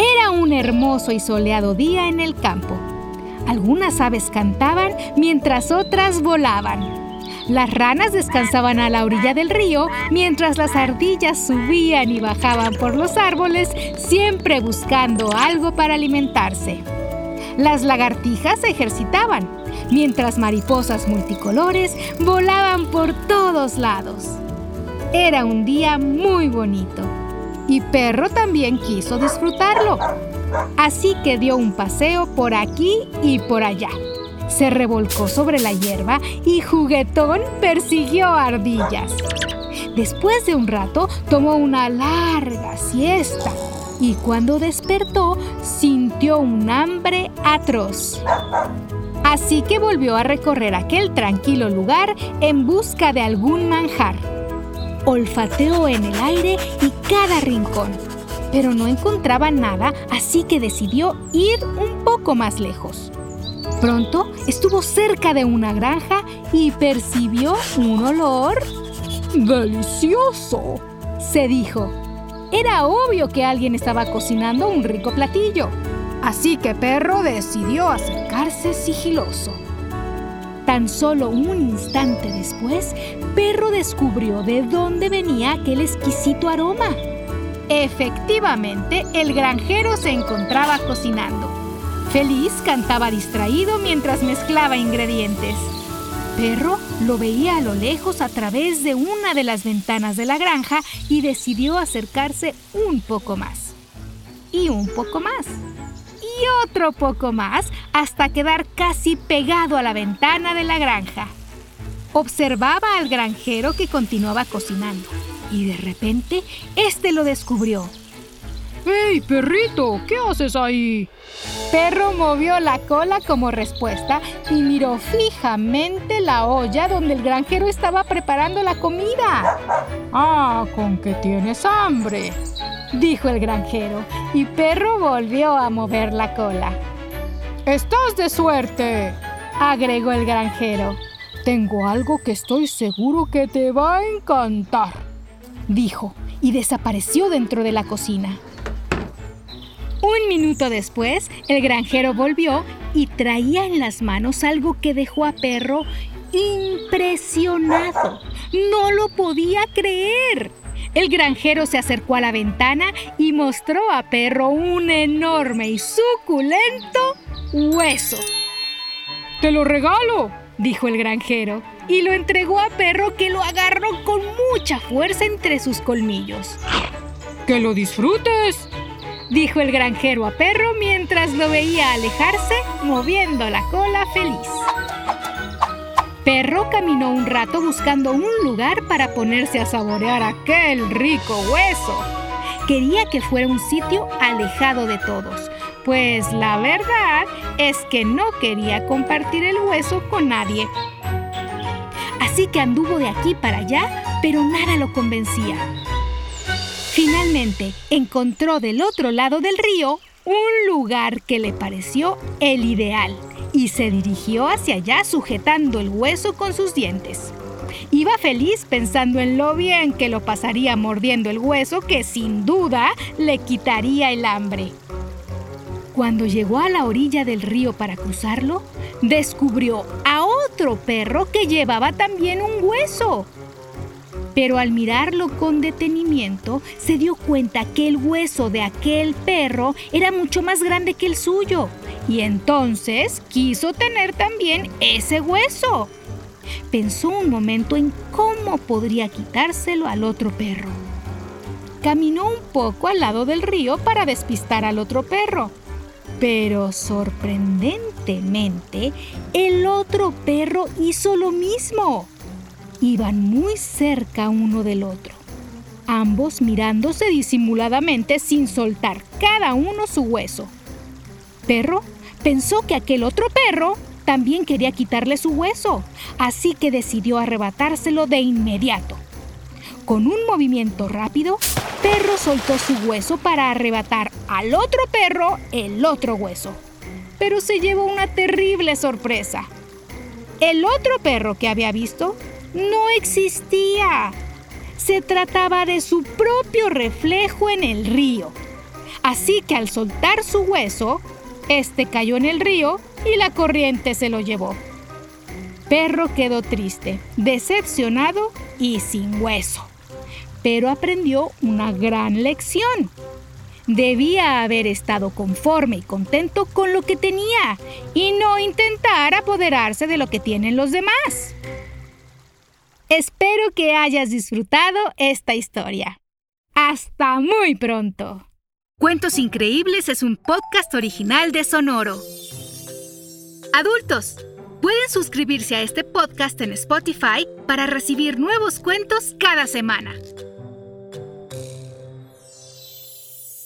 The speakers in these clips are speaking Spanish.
Era un hermoso y soleado día en el campo. Algunas aves cantaban mientras otras volaban. Las ranas descansaban a la orilla del río mientras las ardillas subían y bajaban por los árboles, siempre buscando algo para alimentarse. Las lagartijas se ejercitaban, mientras mariposas multicolores volaban por todos lados. Era un día muy bonito y Perro también quiso disfrutarlo. Así que dio un paseo por aquí y por allá. Se revolcó sobre la hierba y juguetón persiguió ardillas. Después de un rato tomó una larga siesta y cuando despertó sintió un hambre atroz. Así que volvió a recorrer aquel tranquilo lugar en busca de algún manjar olfateó en el aire y cada rincón, pero no encontraba nada, así que decidió ir un poco más lejos. Pronto estuvo cerca de una granja y percibió un olor delicioso, se dijo. Era obvio que alguien estaba cocinando un rico platillo, así que Perro decidió acercarse sigiloso. Tan solo un instante después, Perro descubrió de dónde venía aquel exquisito aroma. Efectivamente, el granjero se encontraba cocinando. Feliz cantaba distraído mientras mezclaba ingredientes. Perro lo veía a lo lejos a través de una de las ventanas de la granja y decidió acercarse un poco más. Y un poco más y otro poco más hasta quedar casi pegado a la ventana de la granja. Observaba al granjero que continuaba cocinando y de repente este lo descubrió. ¡Hey, perrito! ¿Qué haces ahí? Perro movió la cola como respuesta y miró fijamente la olla donde el granjero estaba preparando la comida. Ah, con que tienes hambre dijo el granjero, y Perro volvió a mover la cola. Estás de suerte, agregó el granjero. Tengo algo que estoy seguro que te va a encantar, dijo, y desapareció dentro de la cocina. Un minuto después, el granjero volvió y traía en las manos algo que dejó a Perro impresionado. No lo podía creer. El granjero se acercó a la ventana y mostró a Perro un enorme y suculento hueso. ¡Te lo regalo! dijo el granjero, y lo entregó a Perro que lo agarró con mucha fuerza entre sus colmillos. ¡Que lo disfrutes! dijo el granjero a Perro mientras lo veía alejarse, moviendo la cola feliz. Perro caminó un rato buscando un lugar para ponerse a saborear aquel rico hueso. Quería que fuera un sitio alejado de todos, pues la verdad es que no quería compartir el hueso con nadie. Así que anduvo de aquí para allá, pero nada lo convencía. Finalmente encontró del otro lado del río un lugar que le pareció el ideal y se dirigió hacia allá sujetando el hueso con sus dientes. Iba feliz pensando en lo bien que lo pasaría mordiendo el hueso que sin duda le quitaría el hambre. Cuando llegó a la orilla del río para cruzarlo, descubrió a otro perro que llevaba también un hueso. Pero al mirarlo con detenimiento, se dio cuenta que el hueso de aquel perro era mucho más grande que el suyo. Y entonces quiso tener también ese hueso. Pensó un momento en cómo podría quitárselo al otro perro. Caminó un poco al lado del río para despistar al otro perro. Pero sorprendentemente, el otro perro hizo lo mismo. Iban muy cerca uno del otro, ambos mirándose disimuladamente sin soltar cada uno su hueso. Perro pensó que aquel otro perro también quería quitarle su hueso, así que decidió arrebatárselo de inmediato. Con un movimiento rápido, Perro soltó su hueso para arrebatar al otro perro el otro hueso. Pero se llevó una terrible sorpresa. El otro perro que había visto no existía. Se trataba de su propio reflejo en el río. Así que al soltar su hueso, este cayó en el río y la corriente se lo llevó. Perro quedó triste, decepcionado y sin hueso. Pero aprendió una gran lección. Debía haber estado conforme y contento con lo que tenía y no intentar apoderarse de lo que tienen los demás. Espero que hayas disfrutado esta historia. Hasta muy pronto. Cuentos Increíbles es un podcast original de Sonoro. Adultos, pueden suscribirse a este podcast en Spotify para recibir nuevos cuentos cada semana.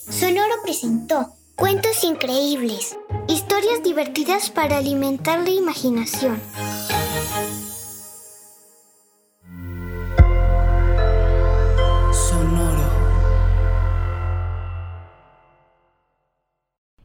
Sonoro presentó Cuentos Increíbles, historias divertidas para alimentar la imaginación.